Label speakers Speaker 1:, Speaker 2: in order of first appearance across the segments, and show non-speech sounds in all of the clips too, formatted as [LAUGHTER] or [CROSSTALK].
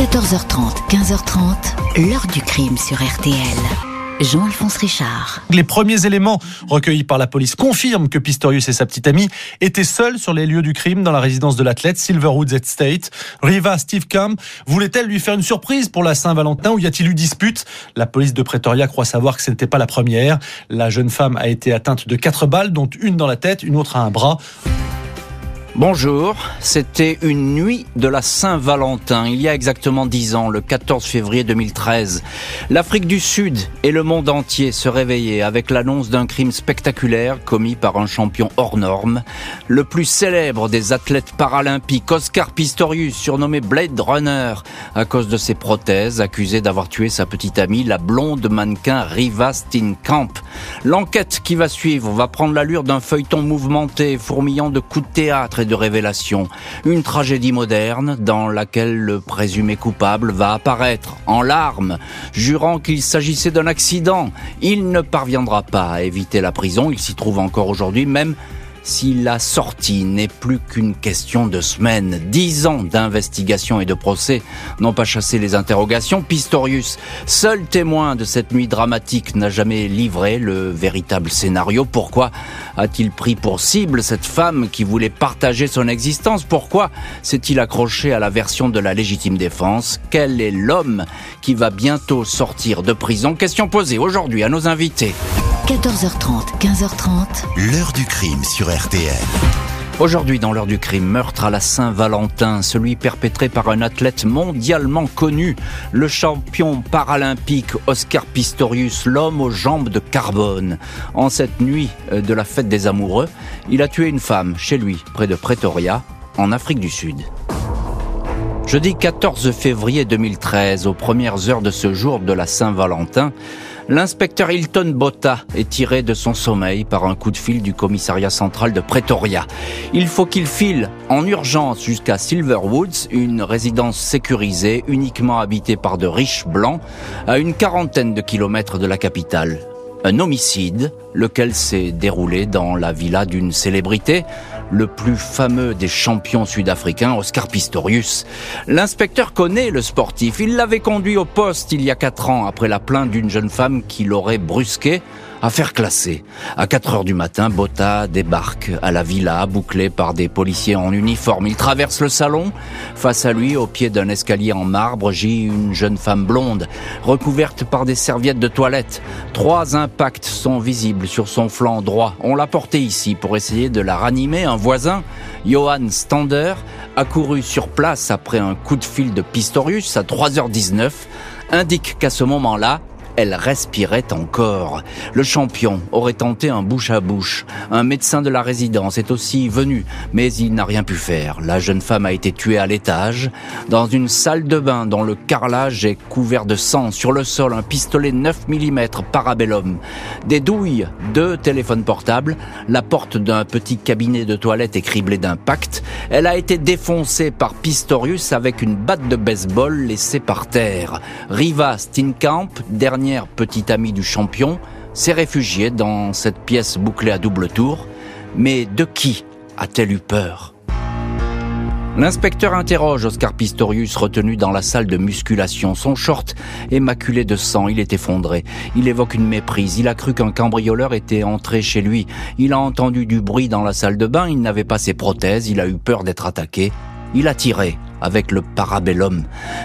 Speaker 1: 14h30, 15h30, l'heure du crime sur RTL. Jean-Alphonse Richard.
Speaker 2: Les premiers éléments recueillis par la police confirment que Pistorius et sa petite amie étaient seuls sur les lieux du crime dans la résidence de l'athlète Silverwood Estate. Riva Steve Camp voulait-elle lui faire une surprise pour la Saint-Valentin ou y a-t-il eu dispute? La police de Pretoria croit savoir que ce n'était pas la première. La jeune femme a été atteinte de quatre balles, dont une dans la tête, une autre à un bras.
Speaker 3: Bonjour, c'était une nuit de la Saint-Valentin, il y a exactement dix ans, le 14 février 2013. L'Afrique du Sud et le monde entier se réveillaient avec l'annonce d'un crime spectaculaire commis par un champion hors norme, le plus célèbre des athlètes paralympiques, Oscar Pistorius, surnommé Blade Runner, à cause de ses prothèses, accusé d'avoir tué sa petite amie, la blonde mannequin Riva Steenkamp. L'enquête qui va suivre va prendre l'allure d'un feuilleton mouvementé, fourmillant de coups de théâtre de révélation. Une tragédie moderne dans laquelle le présumé coupable va apparaître en larmes, jurant qu'il s'agissait d'un accident. Il ne parviendra pas à éviter la prison, il s'y trouve encore aujourd'hui, même si la sortie n'est plus qu'une question de semaines. Dix ans d'investigation et de procès n'ont pas chassé les interrogations. Pistorius, seul témoin de cette nuit dramatique, n'a jamais livré le véritable scénario. Pourquoi a-t-il pris pour cible cette femme qui voulait partager son existence? Pourquoi s'est-il accroché à la version de la légitime défense? Quel est l'homme qui va bientôt sortir de prison? Question posée aujourd'hui à nos invités.
Speaker 1: 14h30, 15h30.
Speaker 4: L'heure du crime sur RTL.
Speaker 3: Aujourd'hui, dans l'heure du crime, meurtre à la Saint-Valentin, celui perpétré par un athlète mondialement connu, le champion paralympique Oscar Pistorius, l'homme aux jambes de carbone. En cette nuit euh, de la fête des amoureux, il a tué une femme chez lui, près de Pretoria, en Afrique du Sud. Jeudi 14 février 2013, aux premières heures de ce jour de la Saint-Valentin, L'inspecteur Hilton Botta est tiré de son sommeil par un coup de fil du commissariat central de Pretoria. Il faut qu'il file en urgence jusqu'à Silverwoods, une résidence sécurisée uniquement habitée par de riches blancs, à une quarantaine de kilomètres de la capitale. Un homicide, lequel s'est déroulé dans la villa d'une célébrité, le plus fameux des champions sud-africains, Oscar Pistorius. L'inspecteur connaît le sportif. Il l'avait conduit au poste il y a quatre ans après la plainte d'une jeune femme qui l'aurait brusqué Affaire classée. À 4 heures du matin, Botta débarque à la villa, bouclé par des policiers en uniforme. Il traverse le salon. Face à lui, au pied d'un escalier en marbre, gît une jeune femme blonde, recouverte par des serviettes de toilette. Trois impacts sont visibles sur son flanc droit. On l'a portée ici pour essayer de la ranimer. Un voisin, Johan Stander, accouru sur place après un coup de fil de Pistorius à 3h19, indique qu'à ce moment-là, elle respirait encore. Le champion aurait tenté un bouche à bouche. Un médecin de la résidence est aussi venu, mais il n'a rien pu faire. La jeune femme a été tuée à l'étage, dans une salle de bain dont le carrelage est couvert de sang. Sur le sol, un pistolet 9 mm parabellum. Des douilles, deux téléphones portables, la porte d'un petit cabinet de toilette est criblée d'impact. Elle a été défoncée par Pistorius avec une batte de baseball laissée par terre. Riva Steenkamp, dernier petite amie du champion, s'est réfugiée dans cette pièce bouclée à double tour. Mais de qui a-t-elle eu peur? L'inspecteur interroge Oscar Pistorius retenu dans la salle de musculation. Son short est maculé de sang, il est effondré. Il évoque une méprise. Il a cru qu'un cambrioleur était entré chez lui. Il a entendu du bruit dans la salle de bain, il n'avait pas ses prothèses, il a eu peur d'être attaqué. Il a tiré avec le parabellum.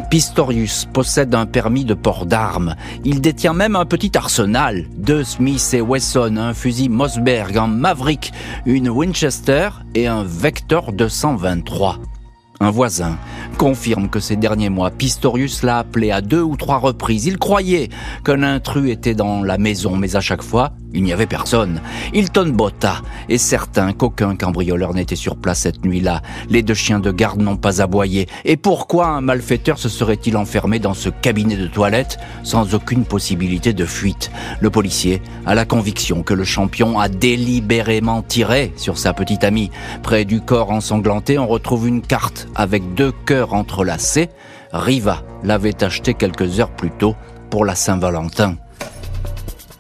Speaker 3: Pistorius possède un permis de port d'armes. Il détient même un petit arsenal. Deux Smith et Wesson, un fusil Mossberg, un Maverick, une Winchester et un Vector 223. Un voisin confirme que ces derniers mois, Pistorius l'a appelé à deux ou trois reprises. Il croyait qu'un intrus était dans la maison, mais à chaque fois, il n'y avait personne. Hilton Botta est certain qu'aucun cambrioleur n'était sur place cette nuit-là. Les deux chiens de garde n'ont pas aboyé. Et pourquoi un malfaiteur se serait-il enfermé dans ce cabinet de toilette sans aucune possibilité de fuite? Le policier a la conviction que le champion a délibérément tiré sur sa petite amie. Près du corps ensanglanté, on retrouve une carte avec deux cœurs entrelacés. Riva l'avait acheté quelques heures plus tôt pour la Saint-Valentin.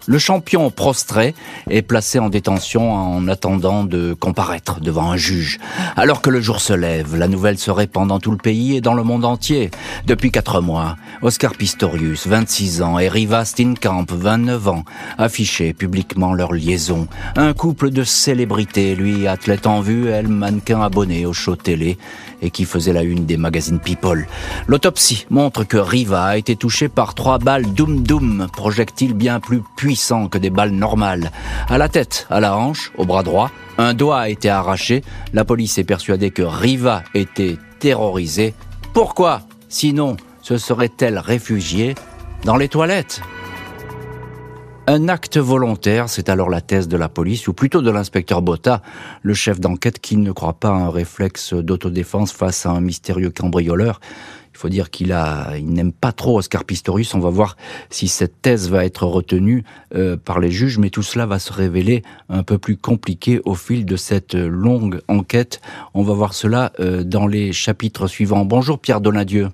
Speaker 3: Le champion prostré est placé en détention en attendant de comparaître devant un juge. Alors que le jour se lève, la nouvelle se répand dans tout le pays et dans le monde entier. Depuis quatre mois, Oscar Pistorius, 26 ans, et Riva Steenkamp, 29 ans, affichaient publiquement leur liaison. Un couple de célébrités, lui athlète en vue, elle mannequin abonné au show télé et qui faisait la une des magazines People. L'autopsie montre que Riva a été touché par trois balles Doom Doom, projectiles bien plus puissants que des balles normales. À la tête, à la hanche, au bras droit, un doigt a été arraché. La police est persuadée que Riva était terrorisée. Pourquoi? Sinon, se serait-elle réfugiée dans les toilettes? Un acte volontaire, c'est alors la thèse de la police, ou plutôt de l'inspecteur Botta, le chef d'enquête qui ne croit pas à un réflexe d'autodéfense face à un mystérieux cambrioleur. Il faut dire qu'il a, il n'aime pas trop Oscar Pistorius. On va voir si cette thèse va être retenue euh, par les juges, mais tout cela va se révéler un peu plus compliqué au fil de cette longue enquête. On va voir cela euh, dans les chapitres suivants. Bonjour Pierre Donadieu.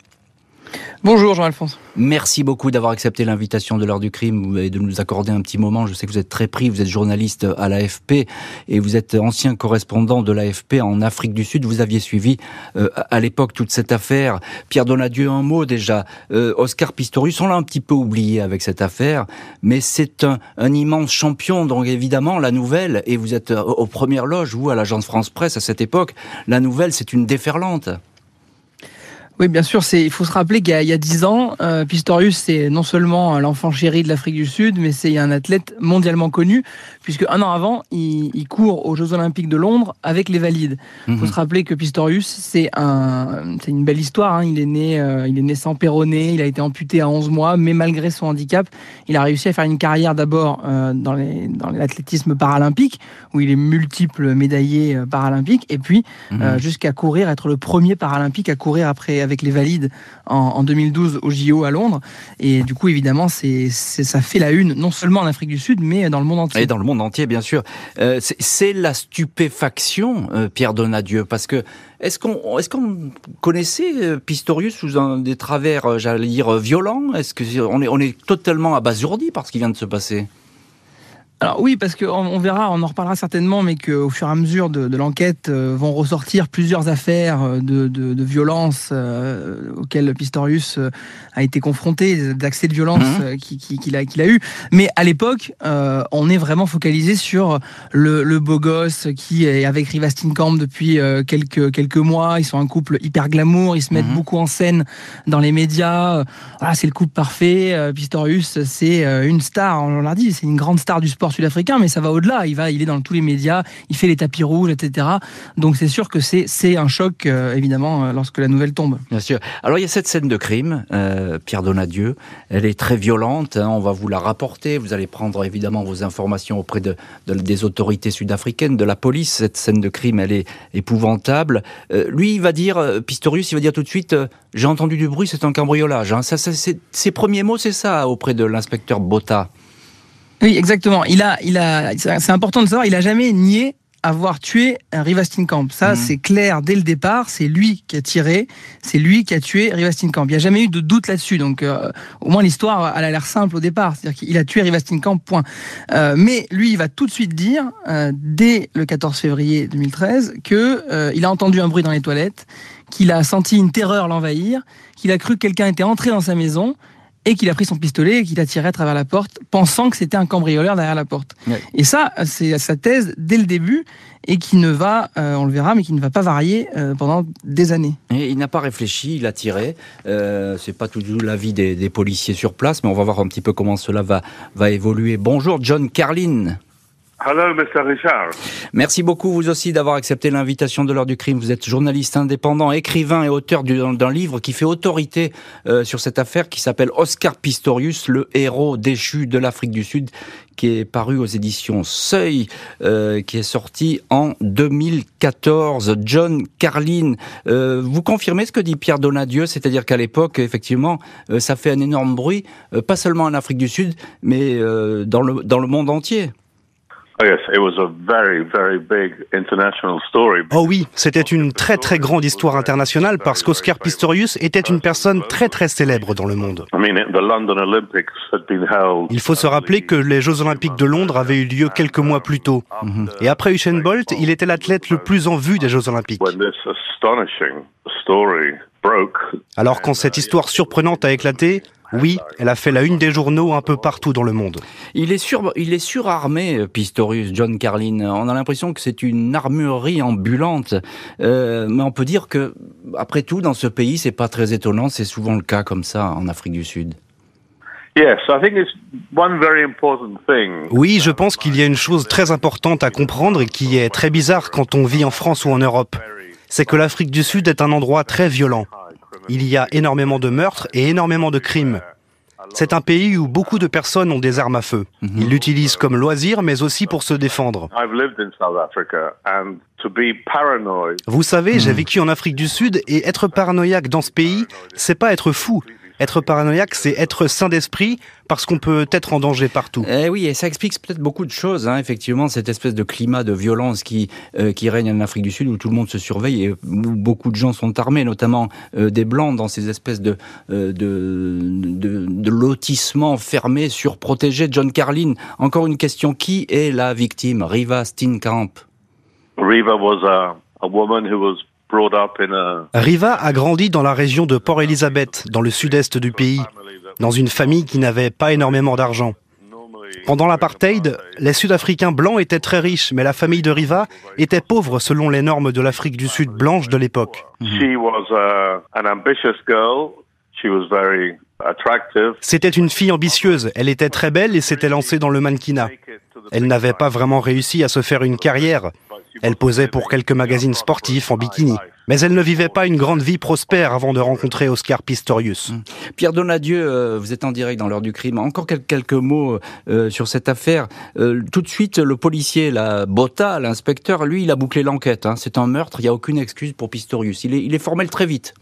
Speaker 4: Bonjour Jean-Alphonse.
Speaker 3: Merci beaucoup d'avoir accepté l'invitation de l'heure du crime et de nous accorder un petit moment. Je sais que vous êtes très pris, vous êtes journaliste à l'AFP et vous êtes ancien correspondant de l'AFP en Afrique du Sud. Vous aviez suivi euh, à l'époque toute cette affaire. Pierre Donadieu, un mot déjà. Euh, Oscar Pistorius, on l'a un petit peu oublié avec cette affaire, mais c'est un, un, immense champion. Donc évidemment, la nouvelle, et vous êtes aux premières loges, vous, à l'agence France Presse à cette époque, la nouvelle, c'est une déferlante.
Speaker 4: Oui, bien sûr. C'est, il faut se rappeler qu'il y a dix ans, euh, Pistorius, c'est non seulement l'enfant chéri de l'Afrique du Sud, mais c'est un athlète mondialement connu, puisque un an avant, il, il court aux Jeux Olympiques de Londres avec les valides. Il faut mhm. se rappeler que Pistorius, c'est un, c'est une belle histoire. Hein. Il est né, euh, il est né sans péroné, il a été amputé à 11 mois, mais malgré son handicap, il a réussi à faire une carrière d'abord euh, dans, les, dans l'athlétisme paralympique, où il est multiple médaillé paralympique, et puis mhm. jusqu'à courir, être le premier paralympique à courir après avec les valides en, 2012 au JO à Londres. Et du coup, évidemment, c'est, ça fait la une, non seulement en Afrique du Sud, mais dans le monde entier.
Speaker 3: Et dans le monde entier, bien sûr. Euh, c'est, la stupéfaction, euh, Pierre Donadieu, parce que est-ce qu'on est-ce qu'on connaissait euh, Pistorius sous un des travers, j'allais dire, violents? Est-ce que on est, on est totalement abasourdi par ce qui vient de se passer?
Speaker 4: Alors oui, parce qu'on on verra, on en reparlera certainement, mais qu'au fur et à mesure de, l'enquête euh, vont ressortir plusieurs affaires euh, de, de, de violence euh, auxquelles Pistorius a été confronté, d'accès de violence mmh. qu'il a, qu'il a eu. Mais à l'époque, on est vraiment focalisé sur le, le, beau gosse qui est avec Riva Camp depuis quelques, quelques mois. Ils sont un couple hyper glamour, ils se mettent mmh. beaucoup en scène dans les médias. Voilà, c'est le couple parfait. Pistorius, c'est une star, on l'a dit, c'est une grande star du sport sud-africain, mais ça va au-delà. Il va, il est dans tous les médias, il fait les tapis rouges, etc. Donc c'est sûr que c'est un choc euh, évidemment euh, lorsque la nouvelle tombe.
Speaker 3: Bien sûr. Alors il y a cette scène de crime, euh, Pierre Donadieu. Elle est très violente. Hein, on va vous la rapporter. Vous allez prendre évidemment vos informations auprès de, des autorités sud-africaines, de la police. Cette scène de crime, elle est épouvantable. lui, il va dire, Pistorius, il va dire tout de suite, j'ai entendu du bruit, c'est un cambriolage. Hein. Ça, ses premiers mots, c'est ça auprès de l'inspecteur Botta.
Speaker 4: Oui, exactement. Il a, il a, c'est important de savoir, il a jamais nié avoir tué Riva Steenkamp. Ça, mmh. c'est clair dès le départ. C'est lui qui a tiré. C'est lui qui a tué Riva Steenkamp. Il n'y a jamais eu de doute là-dessus. Donc, euh, au moins, l'histoire, elle a l'air simple au départ. C'est-à-dire qu'il a tué Riva Steenkamp, point. Euh, mais lui, il va tout de suite dire, euh, dès le 14 février 2013, que euh, il a entendu un bruit dans les toilettes, qu'il a senti une terreur l'envahir, qu'il a cru que quelqu'un était entré dans sa maison et qu'il a pris son pistolet et qu'il a tiré à travers la porte, pensant que c'était un cambrioleur derrière la porte. Et ça, c'est sa thèse dès le début et qui ne va, euh, on le verra, mais qui ne va pas varier euh, pendant des années.
Speaker 3: Et il n'a pas réfléchi, il a tiré. Euh, c'est pas toujours l'avis des, des, policiers sur place, mais on va voir un petit peu comment cela va, va évoluer. Bonjour John Carlin.
Speaker 5: Hello, Mr. Richard.
Speaker 3: Merci beaucoup, vous aussi, d'avoir accepté l'invitation de l'heure du crime. Vous êtes journaliste indépendant, écrivain et auteur d'un livre qui fait autorité euh, sur cette affaire qui s'appelle Oscar Pistorius, le héros déchu de l'Afrique du Sud, qui est paru aux éditions Seuil, euh, qui est sorti en 2014. John Carlin, euh, vous confirmez ce que dit Pierre Donadieu, c'est-à-dire qu'à l'époque, effectivement, ça fait un énorme bruit, pas seulement en Afrique du Sud, mais dans, le, dans le monde entier.
Speaker 6: Oh oui, c'était une très très grande histoire internationale parce qu'Oscar Pistorius était une personne très très célèbre dans le monde. Il faut se rappeler que les Jeux Olympiques de Londres avaient eu lieu quelques mois plus tôt. Et après Usain Bolt, il était l'athlète le plus en vue des Jeux Olympiques. Alors quand cette histoire surprenante a éclaté, oui, elle a fait la une des journaux un peu partout dans le monde.
Speaker 3: Il est, sur, il est surarmé, Pistorius, John Carlin. On a l'impression que c'est une armurerie ambulante. Euh, mais on peut dire que, après tout, dans ce pays, c'est pas très étonnant. C'est souvent le cas comme ça en Afrique du Sud.
Speaker 6: Oui, je pense qu'il y a une chose très importante à comprendre et qui est très bizarre quand on vit en France ou en Europe. C'est que l'Afrique du Sud est un endroit très violent. Il y a énormément de meurtres et énormément de crimes. C'est un pays où beaucoup de personnes ont des armes à feu. Mhm. Ils l'utilisent comme loisir, mais aussi pour se défendre. Vous savez, j'ai mhm. vécu en Afrique du Sud et être paranoïaque dans ce pays, c'est pas être fou, être paranoïaque, c'est être sain d'esprit parce qu'on peut être en danger partout.
Speaker 3: Eh oui, et ça explique peut-être beaucoup de choses. Hein, effectivement, cette espèce de climat de violence qui euh, qui règne en Afrique du Sud où tout le monde se surveille et où beaucoup de gens sont armés, notamment euh, des blancs dans ces espèces de euh, de, de, de lotissements fermés, surprotégés. John Carlin, encore une question qui est la victime? Riva Steenkamp.
Speaker 5: Riva was a, a woman who was
Speaker 6: Riva a grandi dans la région de Port Elizabeth, dans le sud-est du pays, dans une famille qui n'avait pas énormément d'argent. Pendant l'apartheid, les Sud-Africains blancs étaient très riches, mais la famille de Riva était pauvre selon les normes de l'Afrique du Sud blanche de l'époque. C'était une fille ambitieuse, elle était très belle et s'était lancée dans le mannequinat. Elle n'avait pas vraiment réussi à se faire une carrière. Elle posait pour quelques magazines sportifs en bikini. Mais elle ne vivait pas une grande vie prospère avant de rencontrer Oscar Pistorius. Mmh.
Speaker 3: Pierre Donadieu, euh, vous êtes en direct dans l'heure du crime. Encore quelques mots euh, sur cette affaire. Euh, tout de suite, le policier, la Botta, l'inspecteur, lui, il a bouclé l'enquête. Hein. C'est un meurtre, il n'y a aucune excuse pour Pistorius. Il est, il est formel très vite.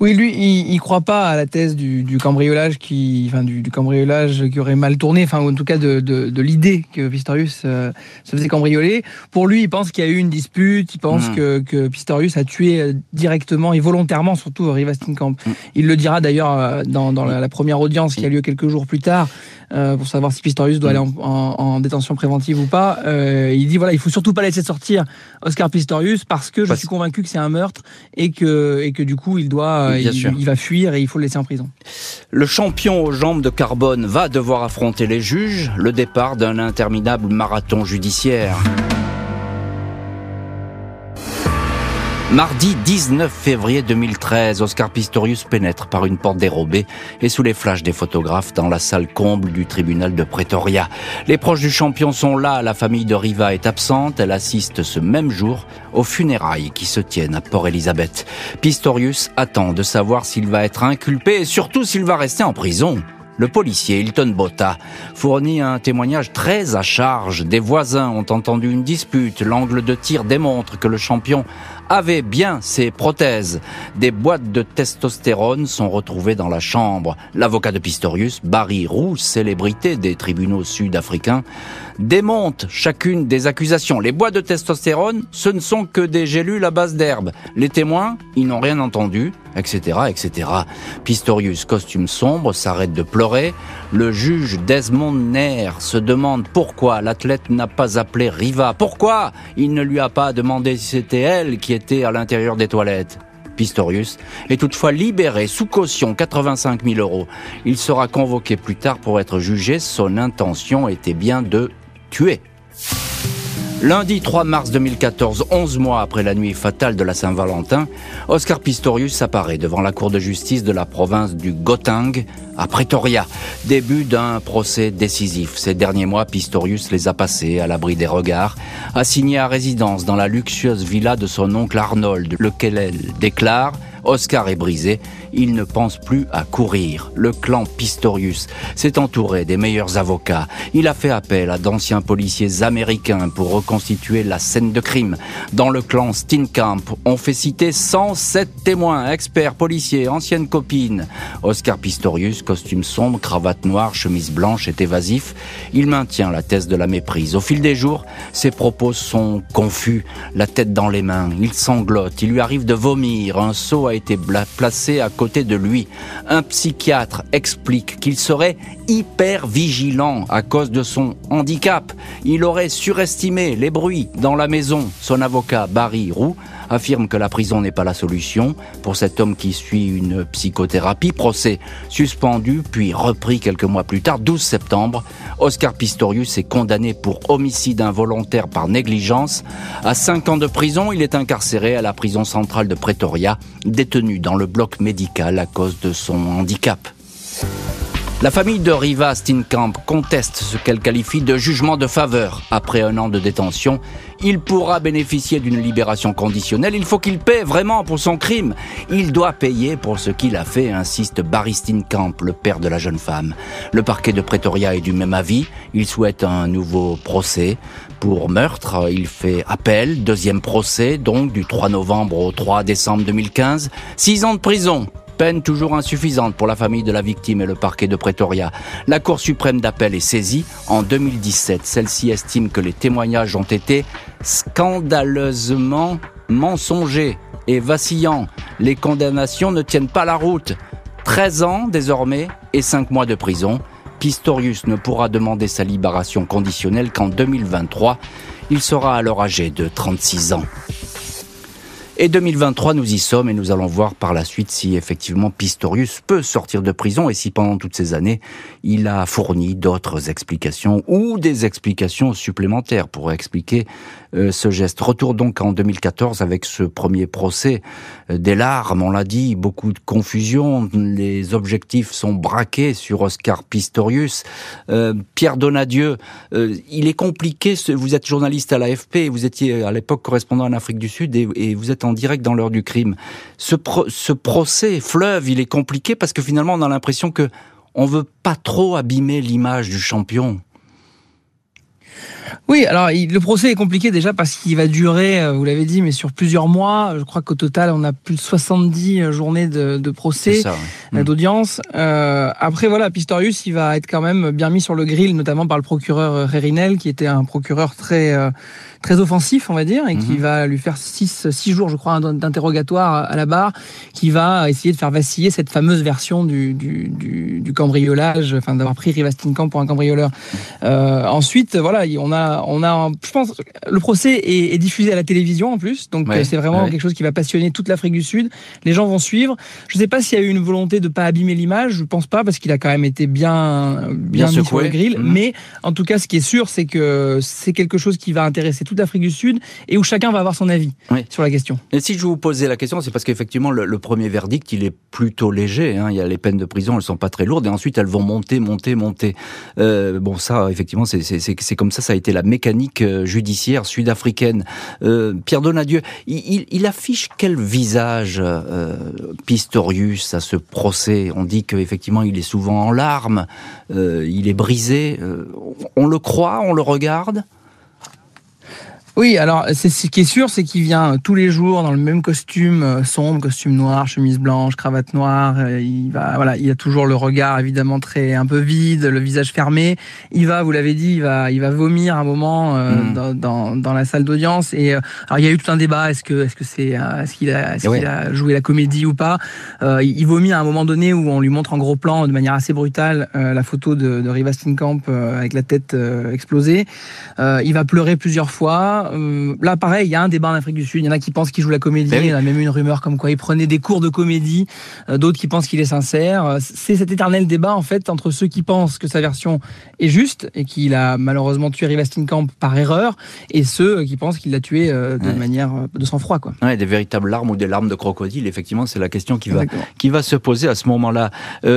Speaker 4: Oui, lui, il, il croit pas à la thèse du, cambriolage qui, enfin, du, cambriolage qui aurait mal tourné, enfin, en tout cas de, l'idée que Pistorius euh, se faisait cambrioler. Pour lui, il pense qu'il y a eu une dispute, il pense hmm. que, Pistorius a tué euh, directement et volontairement, surtout Riva Steenkamp. Hmm. Il le dira d'ailleurs euh, dans, la, première audience qui a lieu quelques jours plus tard. Pour savoir si Pistorius doit aller en, détention préventive ou pas. il dit voilà, il faut surtout pas laisser sortir Oscar Pistorius parce que je suis convaincu que c'est un meurtre et que et que du coup il doit il, va fuir et il faut le laisser en prison.
Speaker 3: Le champion aux jambes de carbone va devoir affronter les juges, le départ d'un interminable marathon judiciaire. Mardi 19 février 2013, Oscar Pistorius pénètre par une porte dérobée et sous les flashs des photographes dans la salle comble du tribunal de Pretoria. Les proches du champion sont là, la famille de Riva est absente, elle assiste ce même jour aux funérailles qui se tiennent à Port-Elizabeth. Pistorius attend de savoir s'il va être inculpé et surtout s'il va rester en prison. Le policier Hilton Botta fournit un témoignage très à charge. Des voisins ont entendu une dispute. L'angle de tir démontre que le champion avait bien ses prothèses. Des boîtes de testostérone sont retrouvées dans la chambre. L'avocat de Pistorius, Barry Roux, célébrité des tribunaux sud-africains, démonte chacune des accusations. Les boîtes de testostérone, ce ne sont que des gélules à base d'herbe. Les témoins, ils n'ont rien entendu, etc., etc. Pistorius, costume sombre, s'arrête de pleurer. Le juge Desmond Nair se demande pourquoi l'athlète n'a pas appelé Riva. Pourquoi il ne lui a pas demandé si c'était elle qui était à l'intérieur des toilettes. Pistorius est toutefois libéré sous caution 85 000 euros. Il sera convoqué plus tard pour être jugé. Son intention était bien de tué. Lundi 3 mars 2014, 11 mois après la nuit fatale de la Saint-Valentin, Oscar Pistorius apparaît devant la cour de justice de la province du Gauteng à Pretoria. Début d'un procès décisif. Ces derniers mois, Pistorius les a passés à l'abri des regards, assigné à résidence dans la luxueuse villa de son oncle Arnold, lequel elle déclare Oscar est brisé, il ne pense plus à courir. Le clan Pistorius s'est entouré des meilleurs avocats. Il a fait appel à d'anciens policiers américains pour reconstituer la scène de crime. Dans le clan Steenkamp, on fait citer 107 témoins, experts, policiers, anciennes copines. Oscar Pistorius, costume sombre, cravate noire, chemise blanche, est évasif. Il maintient la thèse de la méprise. Au fil des jours, ses propos sont confus, la tête dans les mains. Il sanglote, il lui arrive de vomir. Un seau a été placé à côté de lui. Un psychiatre explique qu'il serait hyper vigilant à cause de son handicap. Il aurait surestimé les bruits dans la maison. Son avocat, Barry Roux, affirme que la prison n'est pas la solution pour cet homme qui suit une psychothérapie. Procès suspendu puis repris quelques mois plus tard, 12 septembre. Oscar Pistorius est condamné pour homicide involontaire par négligence. À 5 ans de prison, il est incarcéré à la prison centrale de Pretoria, détenu dans le bloc médical à cause de son handicap. La famille de Riva Steenkamp conteste ce qu'elle qualifie de jugement de faveur. Après un an de détention, il pourra bénéficier d'une libération conditionnelle. Il faut qu'il paie vraiment pour son crime. Il doit payer pour ce qu'il a fait, insiste Barry Steenkamp, le père de la jeune femme. Le parquet de Pretoria est du même avis. Il souhaite un nouveau procès. Pour meurtre, il fait appel. Deuxième procès, donc du 3 novembre au 3 décembre 2015. Six ans de prison peine toujours insuffisante pour la famille de la victime et le parquet de Pretoria. La Cour suprême d'appel est saisie en 2017. Celle-ci estime que les témoignages ont été scandaleusement mensongers et vacillants. Les condamnations ne tiennent pas la route. 13 ans désormais et 5 mois de prison. Pistorius ne pourra demander sa libération conditionnelle qu'en 2023. Il sera alors âgé de 36 ans. Et 2023, nous y sommes et nous allons voir par la suite si effectivement Pistorius peut sortir de prison et si pendant toutes ces années, il a fourni d'autres explications ou des explications supplémentaires pour expliquer euh, ce geste. Retour donc en 2014 avec ce premier procès euh, des larmes, on l'a dit, beaucoup de confusion, les objectifs sont braqués sur Oscar Pistorius. Euh, Pierre Donadieu, il est compliqué, vous êtes journaliste à l'AFP, vous étiez à l'époque correspondant en Afrique du Sud et, et vous êtes en direct dans l'heure du crime. Ce, ce procès fleuve, il est compliqué parce que finalement on a l'impression que on veut pas trop abîmer l'image du champion.
Speaker 4: Oui, alors le procès est compliqué déjà parce qu'il va durer, euh, vous l'avez dit, mais sur plusieurs mois. Je crois qu'au total, on a plus de 70 euh, journées de, procès, euh, d'audience. après, voilà, Pistorius, il va être quand même bien mis sur le grill, notamment par le procureur Rérinel, qui était un procureur très très offensif, on va dire, et qui mhm. va lui faire six, six jours, je crois, d'interrogatoire à la barre, qui va essayer de faire vaciller cette fameuse version du, du, du, du cambriolage, enfin d'avoir pris Rivastinkamp pour un cambrioleur. Euh, ensuite, voilà, on a, on a, je pense, le procès est, est diffusé à la télévision en plus, donc c'est vraiment quelque chose qui va passionner toute l'Afrique du Sud. Les gens vont suivre. Je ne sais pas s'il y a eu une volonté de pas abîmer l'image, je pense pas, parce qu'il a quand même été bien, bien, mis sur le grill. Mhm. Mais en tout cas, ce qui est sûr, c'est que c'est quelque chose qui va intéresser toute l'Afrique du Sud et où chacun va avoir son avis sur la question.
Speaker 3: Et si je vous posais la question, c'est parce qu'effectivement, le, premier verdict, il est plutôt léger. Hein. Il y a les peines de prison, elles sont pas très lourdes et ensuite elles vont monter, monter, monter. Euh, bon, ça, effectivement, c'est comme ça, ça a été la mécanique euh, judiciaire sud-africaine. Euh, Pierre Donadieu, il, il, affiche quel visage Pistorius à ce procès? On dit qu'effectivement, il est souvent en larmes, il est brisé. on le croit, on le regarde?
Speaker 4: Oui, alors c'est ce qui est sûr, c'est qu'il vient tous les jours dans le même costume euh, sombre, costume noir, chemise blanche, cravate noire. Euh, il va, voilà, il a toujours le regard évidemment très un peu vide, le visage fermé. Il va, vous l'avez dit, il va, il va vomir un moment euh, mm. dans, dans, la salle d'audience. Et alors il y a eu tout un débat. Est-ce que, est-ce que c'est, est-ce qu'il a, est qu'il a joué la comédie ou pas? Il vomit à un moment donné où on lui montre en gros plan, de manière assez brutale, la photo de, de Riva Steenkamp avec la tête explosée. il va pleurer plusieurs fois. Euh, là, pareil, il y a un débat en Afrique du Sud. Il y en a qui pensent qu'il joue la comédie. Ben il y en a même une rumeur comme quoi il prenait des cours de comédie. Euh, d'autres qui pensent qu'il est sincère. Euh, c'est cet éternel débat, en fait, entre ceux qui pensent que sa version est juste et qu'il a malheureusement tué Camp par erreur et ceux qui pensent qu'il l'a tué de manière de sang-froid, quoi.
Speaker 3: Ouais, des véritables larmes ou des larmes de crocodile. Effectivement, c'est la question qui va, qui va se poser à ce moment-là.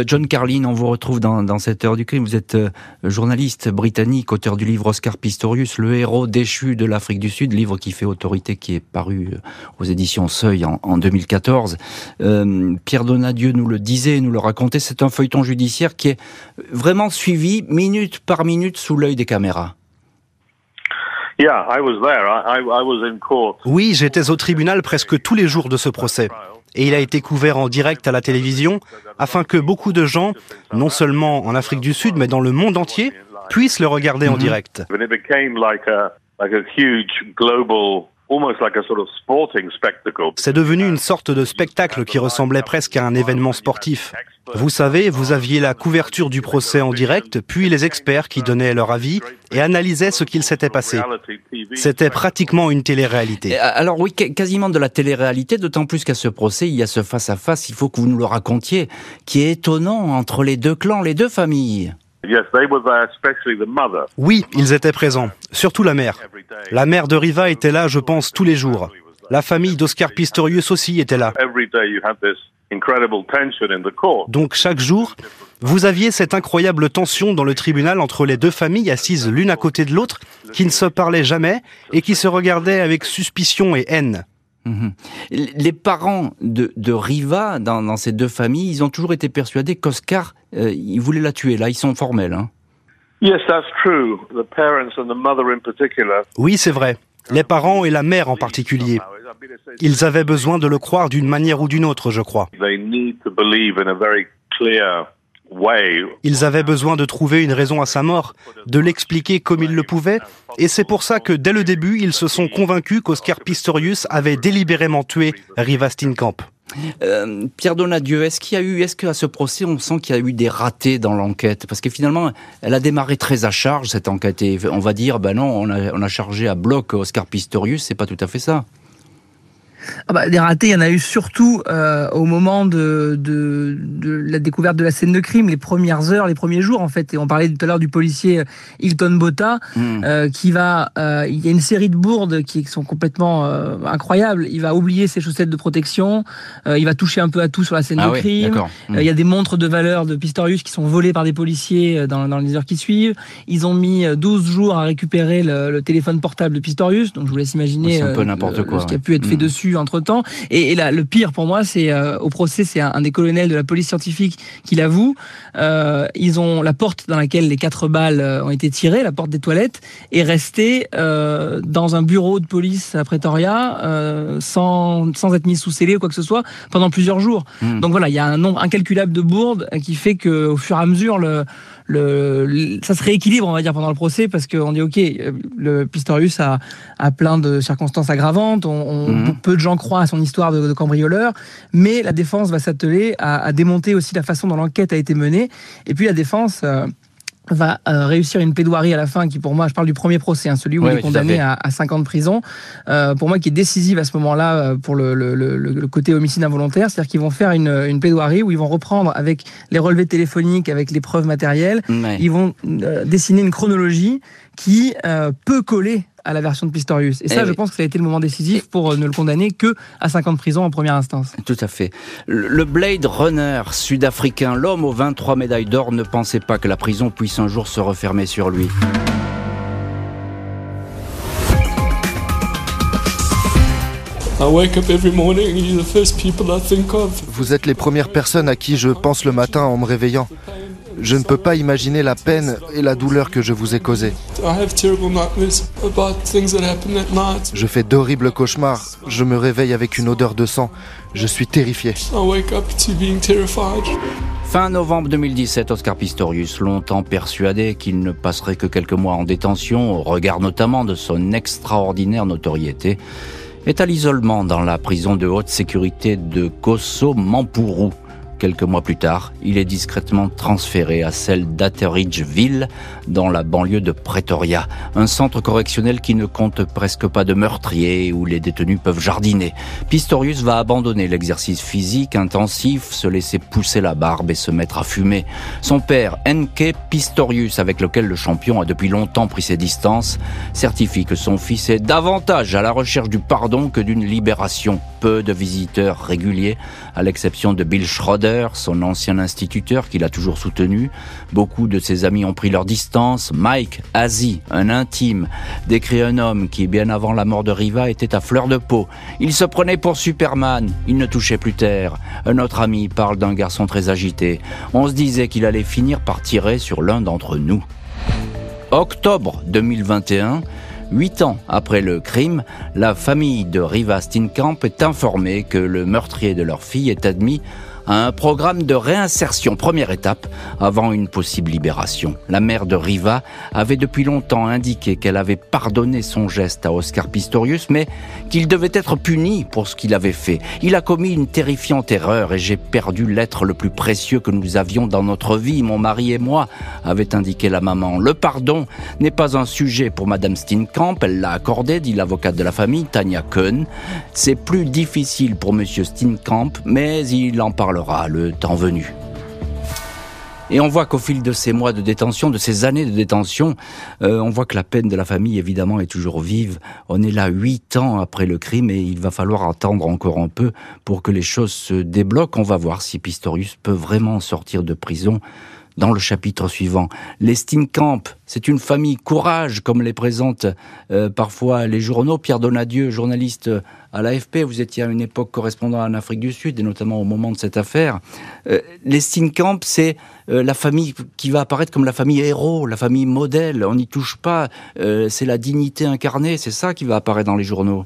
Speaker 3: John Carlin, on vous retrouve dans, dans cette heure du crime. Vous êtes journaliste britannique, auteur du livre Oscar Pistorius, le héros déchu de l'Afrique du Sud, livre qui fait autorité, qui est paru euh, aux éditions Seuil en, 2014. Euh, Pierre Donadieu nous le disait, nous le racontait, c'est un feuilleton judiciaire qui est vraiment suivi minute par minute sous l'œil des caméras.
Speaker 6: Oui, j'étais au tribunal presque tous les jours de ce procès. Et il a été couvert en direct à la télévision afin que beaucoup de gens, non seulement en Afrique du Sud, mais dans le monde entier, puissent le regarder en mhm. direct. C'est devenu une sorte de spectacle qui ressemblait presque à un événement sportif. Vous savez, vous aviez la couverture du procès en direct, puis les experts qui donnaient leur avis et analysaient ce qu'il s'était passé. C'était pratiquement une télé-réalité.
Speaker 3: Alors oui, quasiment de la télé-réalité, d'autant plus qu'à ce procès, il y a ce face-à-face, il faut que vous nous le racontiez, qui est étonnant entre les deux clans, les deux familles.
Speaker 6: Oui, ils étaient présents, surtout la mère. La mère de Riva était là, je pense, tous les jours. La famille d'Oscar Pistorius aussi était là. Donc chaque jour, vous aviez cette incroyable tension dans le tribunal entre les deux familles assises l'une à côté de l'autre, qui ne se parlaient jamais et qui se regardaient avec suspicion et haine.
Speaker 3: Mhm. Les parents de, Riva, dans, ces deux familles, ils ont toujours été persuadés qu'Oscar, euh, il voulait la tuer. Là, ils sont formels. Hein.
Speaker 6: Oui, c'est vrai. Les parents et la mère en particulier. Ils avaient besoin de le croire d'une manière ou d'une autre, je crois. Ils avaient besoin de trouver une raison à sa mort, de l'expliquer comme ils le pouvaient, et c'est pour ça que dès le début, ils se sont convaincus qu'Oscar Pistorius avait délibérément tué Riva Steenkamp.
Speaker 3: Euh, Pierre Donadieu, est-ce qu'il y a eu, est-ce qu'à ce procès, on sent qu'il y a eu des ratés dans l'enquête? Parce que finalement, elle a démarré très à charge cette enquête, et on va dire, ben non, on a, on a chargé à bloc Oscar Pistorius, c'est pas tout à fait ça.
Speaker 4: Ah bah, des ratés, il y en a eu surtout euh, au moment de, de, de, la découverte de la scène de crime, les premières heures, les premiers jours en fait. Et on parlait tout à l'heure du policier euh, Hilton Botta, hmm. euh, qui va, euh, il y a une série de bourdes qui sont complètement incroyables. Il va oublier ses chaussettes de protection, il va toucher un peu à tout sur la scène ah de crime. Il y a des montres de valeur de Pistorius qui sont volées par des policiers dans, dans les heures qui suivent. Ils ont mis 12 jours à récupérer le, le téléphone portable de Pistorius, donc je vous laisse imaginer
Speaker 3: un peu n'importe quoi,
Speaker 4: ce qui a pu être fait hmm. dessus entre temps. Et, là, le pire pour moi, c'est euh, au procès, c'est un, des colonels de la police scientifique qui l'avoue. Euh, ils ont la porte dans laquelle les quatre balles euh, ont été tirées, la porte des toilettes, est restée dans un bureau de police à Pretoria sans, sans être mise sous scellé ou quoi que ce soit pendant plusieurs jours. Hmm. Donc voilà, il y a un nombre incalculable de bourdes qui fait que au fur et à mesure le le, ça se rééquilibre, on va dire, pendant le procès, parce qu'on dit, OK, le Pistorius a, a plein de circonstances aggravantes, on, mhm. peu de gens croient à son histoire de, cambrioleur, mais la défense va s'atteler à, démonter aussi la façon dont l'enquête a été menée, et puis la défense... Euh, va euh, réussir une plaidoirie à la fin qui pour moi, je parle du premier procès, hein, celui où il est condamné à, à 5 ans de prison, euh, pour moi qui est décisive à ce moment-là euh, pour le, le, le, le, côté homicide involontaire, c'est-à-dire qu'ils vont faire une, une, plaidoirie où ils vont reprendre avec les relevés téléphoniques, avec les preuves matérielles, ils vont euh, dessiner une chronologie qui peut coller à la version de Pistorius. Et ça, eh je pense que ça a été le moment décisif pour euh, ne le condamner que à 5 ans de prison en première instance.
Speaker 3: Tout à fait. Le Blade Runner sud-africain, l'homme aux 23 médailles d'or, ne pensait pas que la prison puisse un jour se refermer sur lui.
Speaker 7: Vous êtes les premières personnes à qui je pense le matin en me réveillant. Je ne peux pas imaginer la peine et la douleur que je vous ai causées. Je fais d'horribles cauchemars. Je me réveille avec une odeur de sang. Je suis terrifié.
Speaker 3: Fin novembre 2017, Oscar Pistorius, longtemps persuadé qu'il ne passerait que quelques mois en détention, au regard notamment de son extraordinaire notoriété, est à l'isolement dans la prison de haute sécurité de Kosso Mampuru. Quelques mois plus tard, il est discrètement transféré à celle d'Atteridgeville, dans la banlieue de Pretoria, un centre correctionnel qui ne compte presque pas de meurtriers, où les détenus peuvent jardiner. Pistorius va abandonner l'exercice physique intensif, se laisser pousser la barbe et se mettre à fumer. Son père, Enke Pistorius, avec lequel le champion a depuis longtemps pris ses distances, certifie que son fils est davantage à la recherche du pardon que d'une libération peu de visiteurs réguliers, à l'exception de Bill Schroeder, son ancien instituteur qui l'a toujours soutenu. Beaucoup de ses amis ont pris leur distance. Mike Azi, un intime, décrit un homme qui, bien avant la mort de Riva, était à fleur de peau. Il se prenait pour Superman, il ne touchait plus terre. Un autre ami parle d'un garçon très agité. On se disait qu'il allait finir par tirer sur l'un d'entre nous. Octobre 2021, Huit ans après le crime, la famille de Riva Steenkamp est informée que le meurtrier de leur fille est admis à un programme de réinsertion, première étape, avant une possible libération. La mère de Riva avait depuis longtemps indiqué qu'elle avait pardonné son geste à Oscar Pistorius, mais qu'il devait être puni pour ce qu'il avait fait. Il a commis une terrifiante erreur et j'ai perdu l'être le plus précieux que nous avions dans notre vie, mon mari et moi, avait indiqué la maman. Le pardon n'est pas un sujet pour Madame Steenkamp, elle l'a accordé, dit l'avocate de la famille, Tania Kuhn. C'est plus difficile pour Monsieur Steenkamp, mais il en parle le temps venu. Et on voit qu'au fil de ces mois de détention, de ces années de détention, euh, on voit que la peine de la famille, évidemment, est toujours vive. On est là huit ans après le crime et il va falloir attendre encore un peu pour que les choses se débloquent. On va voir si Pistorius peut vraiment sortir de prison dans le chapitre suivant. Les Steenkamp, c'est une famille courage, comme les présentent euh, parfois les journaux. Pierre Donadieu, journaliste à l'AFP, vous étiez à une époque correspondant en Afrique du Sud, et notamment au moment de cette affaire. Euh, les Steenkamp, c'est euh, la famille qui va apparaître comme la famille héros, la famille modèle. On n'y touche pas, c'est la dignité incarnée, c'est ça qui va apparaître dans les journaux.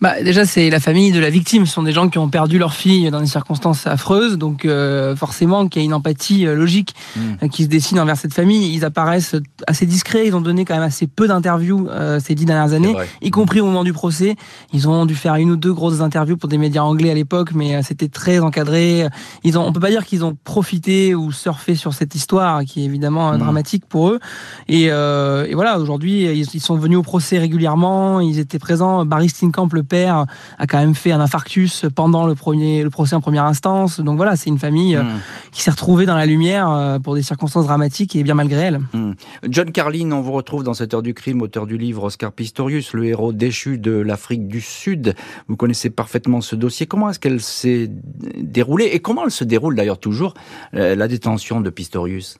Speaker 4: Bah, déjà, c'est la famille de la victime. Ce sont des gens qui ont perdu leur fille dans des circonstances affreuses. Donc, euh, forcément, qu'il y a une empathie euh, logique mm. euh, qui se dessine envers cette famille. Ils apparaissent assez discrets. Ils ont donné quand même assez peu d'interviews ces dix dernières années, y compris au moment du procès. Ils ont dû faire une ou deux grosses interviews pour des médias anglais à l'époque, mais c'était très encadré. Ils ont, on peut pas dire qu'ils ont profité ou surfé sur cette histoire qui est évidemment mm. dramatique pour eux. Et, et voilà, aujourd'hui, ils, ils, sont venus au procès régulièrement. Ils étaient présents. Barry Steenkamp, le père a quand même fait un infarctus pendant le premier le procès en première instance. Donc voilà, c'est une famille euh, hmm. qui s'est retrouvée dans la lumière euh, pour des circonstances dramatiques et bien malgré elle.
Speaker 3: Hmm. John Carlin, on vous retrouve dans cette heure du crime, auteur du livre Oscar Pistorius, le héros déchu de l'Afrique du Sud. Vous connaissez parfaitement ce dossier. Comment est-ce qu'elle s'est déroulée et comment elle se déroule d'ailleurs toujours euh, la détention de Pistorius?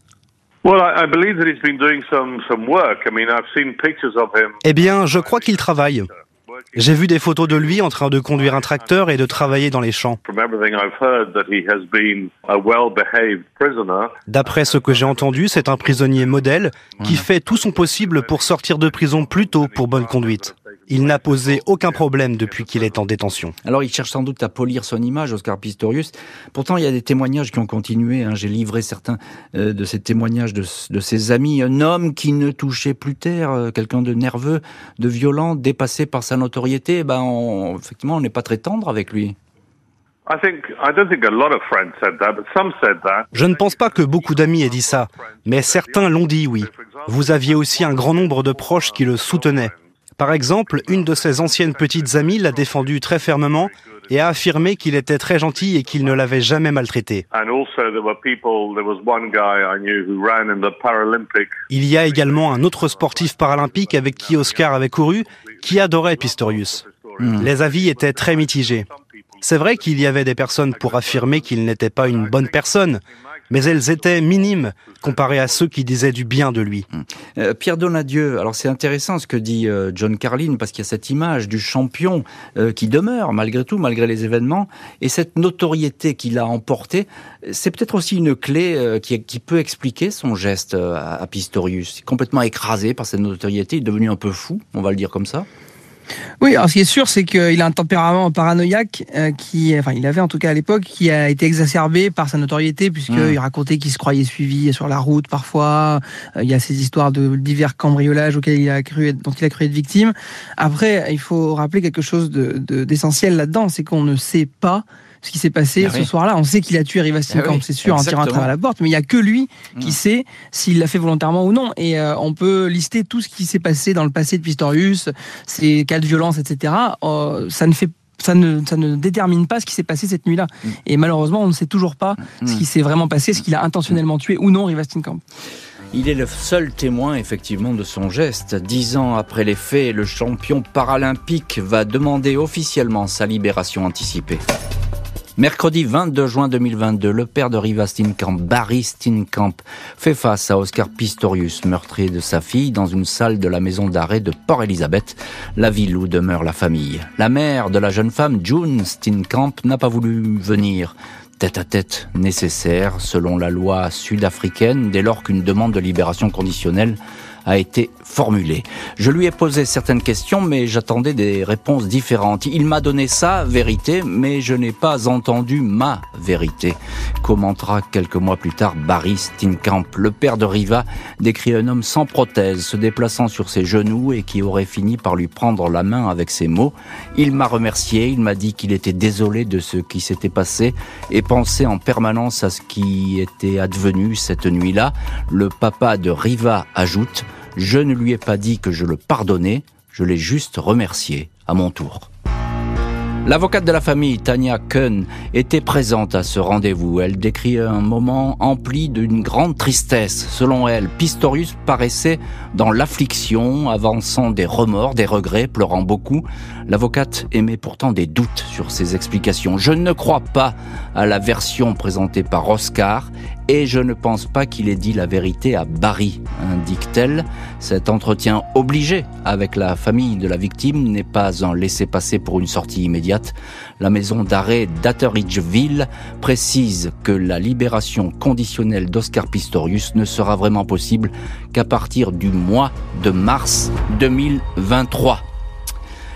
Speaker 6: Eh bien, je crois qu'il travaille. J'ai vu des photos de lui en train de conduire un tracteur et de travailler dans les champs. D'après ce que j'ai entendu, c'est un prisonnier modèle qui fait tout son possible pour sortir de prison plus tôt pour bonne conduite. Il n'a posé aucun problème depuis qu'il est en détention.
Speaker 3: Alors il cherche sans doute à polir son image, Oscar Pistorius. Pourtant, il y a des témoignages qui ont continué. Hein. J'ai livré certains euh, de ces témoignages de, ses amis. Un homme qui ne touchait plus terre, euh, quelqu'un de nerveux, de violent, dépassé par sa notoriété. Ben, effectivement, on n'est pas très tendre avec lui.
Speaker 6: Je ne pense pas que beaucoup d'amis aient dit ça, mais certains l'ont dit, oui. Vous aviez aussi un grand nombre de proches qui le soutenaient. Par exemple, une de ses anciennes petites amies l'a défendu très fermement et a affirmé qu'il était très gentil et qu'il ne l'avait jamais maltraité. Il y a également un autre sportif paralympique avec qui Oscar avait couru qui adorait Pistorius. Hmm. Les avis étaient très mitigés. C'est vrai qu'il y avait des personnes pour affirmer qu'il n'était pas une bonne personne, mais elles étaient minimes comparées à ceux qui disaient du bien de lui.
Speaker 3: Hum. Euh, Pierre Donadieu, alors c'est intéressant ce que dit euh, John Carlin, parce qu'il y a cette image du champion euh, qui demeure malgré tout, malgré les événements, et cette notoriété qu'il a emportée, c'est peut-être aussi une clé qui, peut expliquer son geste à, à Pistorius. Complètement écrasé par cette notoriété, il est devenu un peu fou, on va le dire comme ça.
Speaker 4: Oui, alors ce qui est sûr, c'est qu'il a un tempérament paranoïaque euh, qui, enfin, il avait en tout cas à l'époque, qui a été exacerbé par sa notoriété, puisqu'il mmh. racontait qu'il se croyait suivi sur la route parfois. Euh, il y a ces histoires de divers cambriolages auxquels il a cru dont il a cru être victime. Après, il faut rappeler quelque chose d'essentiel de, là-dedans, c'est qu'on ne sait pas ce qui s'est passé ah ce soir-là. On sait qu'il a tué Riva Steenkamp, ah c'est sûr, en tirant à travers la porte, mais il n'y a que lui qui mm. sait s'il l'a fait volontairement ou non. Et euh, on peut lister tout ce qui s'est passé dans le passé de Pistorius, ses cas de violence, etc. Euh, ça ne fait ça ne, ça ne détermine pas ce qui s'est passé cette nuit-là. Mm. Et malheureusement, on ne sait toujours pas ce mm. qui s'est vraiment passé, ce qu'il a intentionnellement tué ou non Riva Steenkamp.
Speaker 3: Il est le seul témoin effectivement de son geste. Dix ans après les faits, le champion paralympique va demander officiellement sa libération anticipée. Mercredi 22 juin 2022, le père de Riva Steenkamp, Barry Steenkamp, fait face à Oscar Pistorius, meurtrier de sa fille, dans une salle de la maison d'arrêt de Port-Élisabeth, la ville où demeure la famille. La mère de la jeune femme, June Steenkamp, n'a pas voulu venir tête à tête nécessaire selon la loi sud-africaine dès lors qu'une demande de libération conditionnelle a été formulé. Je lui ai posé certaines questions, mais j'attendais des réponses différentes. Il m'a donné sa vérité, mais je n'ai pas entendu ma vérité. Commentera quelques mois plus tard Barry Steenkamp, le père de Riva, décrit un homme sans prothèse, se déplaçant sur ses genoux et qui aurait fini par lui prendre la main avec ces mots. Il m'a remercié, il m'a dit qu'il était désolé de ce qui s'était passé et pensait en permanence à ce qui était advenu cette nuit-là. Le papa de Riva ajoute je ne lui ai pas dit que je le pardonnais, je l'ai juste remercié à mon tour. L'avocate de la famille, Tania Kuhn, était présente à ce rendez-vous. Elle décrit un moment empli d'une grande tristesse. Selon elle, Pistorius paraissait dans l'affliction, avançant des remords, des regrets, pleurant beaucoup. L'avocate émet pourtant des doutes sur ses explications. Je ne crois pas à la version présentée par Oscar et je ne pense pas qu'il ait dit la vérité à Barry, indique-t-elle. Cet entretien obligé avec la famille de la victime n'est pas un laisser-passer pour une sortie immédiate. La maison d'arrêt d'Atteridgeville précise que la libération conditionnelle d'Oscar Pistorius ne sera vraiment possible qu'à partir du mois de mars 2023.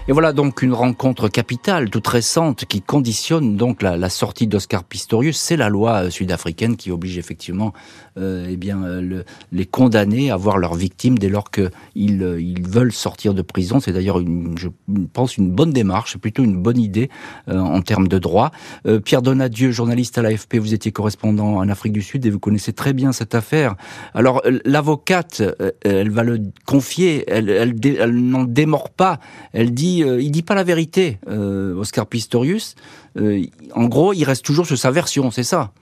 Speaker 3: Et voilà donc une rencontre capitale, toute récente, qui conditionne donc la, sortie d'Oscar Pistorius. C'est la loi euh, sud-africaine qui oblige effectivement euh, eh bien, euh, les condamnés à voir leurs victimes dès lors qu'ils ils veulent sortir de prison. C'est d'ailleurs, je pense, une bonne démarche, plutôt une bonne idée en termes de droit. Pierre Donadieu, journaliste à l'AFP, vous étiez correspondant en Afrique du Sud et vous connaissez très bien cette affaire. Alors, l'avocate, elle va le confier, elle, elle, elle n'en démord pas. Elle dit euh, il dit pas la vérité, euh, Oscar Pistorius. Euh, en gros, il reste toujours sur sa version, c'est ça.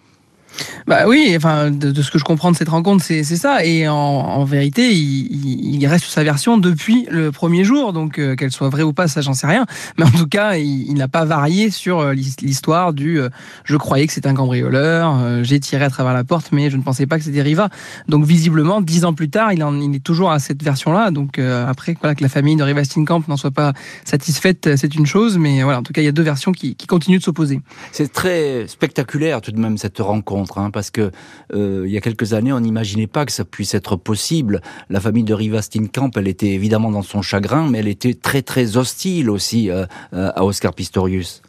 Speaker 4: Bah oui, enfin de, ce que je comprends de cette rencontre, c'est ça. Et en, vérité, il, reste sa version depuis le premier jour, donc euh, qu'elle soit vraie ou pas, ça j'en sais rien. Mais en tout cas, il, n'a pas varié sur euh, l'histoire du euh, je croyais que c'était un cambrioleur, j'ai tiré à travers la porte, mais je ne pensais pas que c'était Riva. Donc visiblement, dix ans plus tard, il, est toujours à cette version-là. Donc après, voilà, que la famille de Riva Steenkamp n'en soit pas satisfaite, c'est une chose. Mais voilà, en tout cas, il y a deux versions qui continuent de s'opposer.
Speaker 3: C'est très spectaculaire tout de même cette rencontre Hein, parce que euh, il y a quelques années, on n'imaginait pas que ça puisse être possible. La famille de Riva Steenkamp, elle était évidemment dans son chagrin, mais elle était très très hostile aussi euh, euh, à Oscar Pistorius.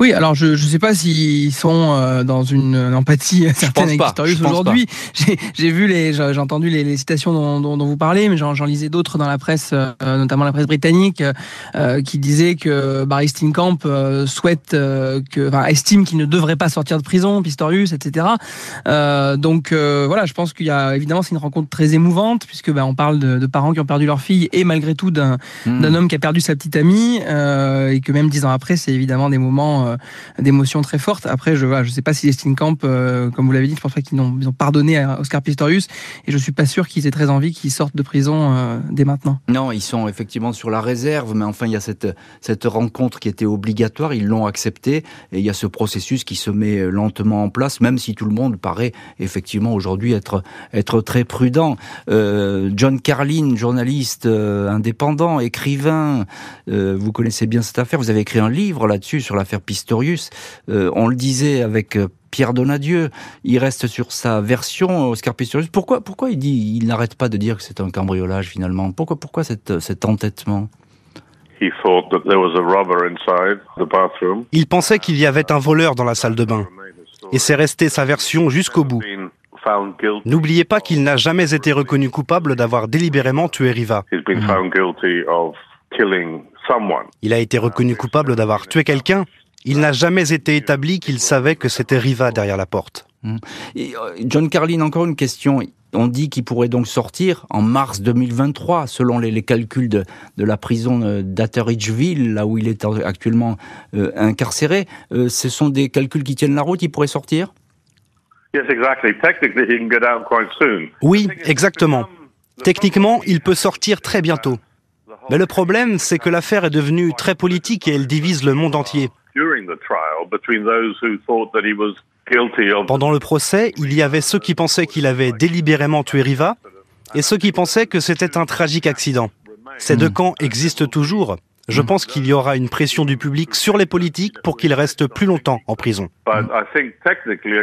Speaker 4: Oui, alors je ne sais pas s'ils sont euh, dans une, empathie certaine avec Pistorius aujourd'hui. [LAUGHS] J'ai vu les, j'ai entendu les, citations dont, dont, vous parlez, mais j'en lisais d'autres dans la presse, euh, notamment la presse britannique, euh, qui disait que Barry Steenkamp souhaite que, enfin, estime qu'il ne devrait pas sortir de prison, Pistorius, etc. donc voilà, je pense qu'il y a évidemment c'est une rencontre très émouvante puisque ben, on parle de, de, parents qui ont perdu leur fille et malgré tout d'un hmm. homme qui a perdu sa petite amie et que même dix ans après, c'est évidemment des moments euh, d'émotions très fortes. Après, je ne sais pas si les Steenkamp, euh, comme vous l'avez dit, je pense qu'ils ont, pardonné à Oscar Pistorius, et je suis pas sûr qu'ils aient très envie qu'ils sortent de prison euh, dès maintenant.
Speaker 3: Non, ils sont effectivement sur la réserve, mais enfin, il y a cette, rencontre qui était obligatoire, ils l'ont accepté, et il y a ce processus qui se met lentement en place, même si tout le monde paraît effectivement aujourd'hui être, être très prudent. John Carlin, journaliste indépendant, écrivain, vous connaissez bien cette affaire, vous avez écrit un livre là-dessus sur l'affaire Pistorius. Euh, on le disait avec euh, Pierre Donadieu, il reste sur sa version, Oscar Pistorius. Pourquoi, pourquoi il dit, il n'arrête pas de dire que c'est un cambriolage finalement? Pourquoi, pourquoi cet, cet entêtement?
Speaker 6: Il pensait qu'il y avait un voleur dans la salle de bain. Et c'est resté sa version jusqu'au bout. N'oubliez pas qu'il n'a jamais été reconnu coupable d'avoir délibérément tué Riva. Il a été reconnu coupable d'avoir tué quelqu'un. Il n'a jamais été établi qu'il savait que c'était Riva derrière la porte.
Speaker 3: Hmm. Euh, John Carlin, encore une question. On dit qu'il pourrait donc sortir en mars 2023, selon les, calculs de, la prison euh, d'Atteridgeville, là où il est actuellement euh, incarcéré. ce sont des calculs qui tiennent la route, il pourrait sortir?
Speaker 6: Oui, exactement. Techniquement, il peut sortir très bientôt. Mais le problème, c'est que l'affaire est devenue très politique et elle divise le monde entier. Pendant le procès, il y avait ceux qui pensaient qu'il avait délibérément tué Riva et ceux qui pensaient que c'était un tragique accident. Ces deux camps existent toujours, je mm. pense qu'il y aura une pression du public sur les politiques pour qu'ils restent plus longtemps en prison.